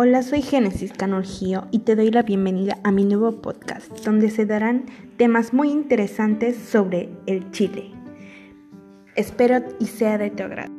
Hola, soy Génesis Canurgio y te doy la bienvenida a mi nuevo podcast, donde se darán temas muy interesantes sobre el Chile. Espero y sea de tu agrado.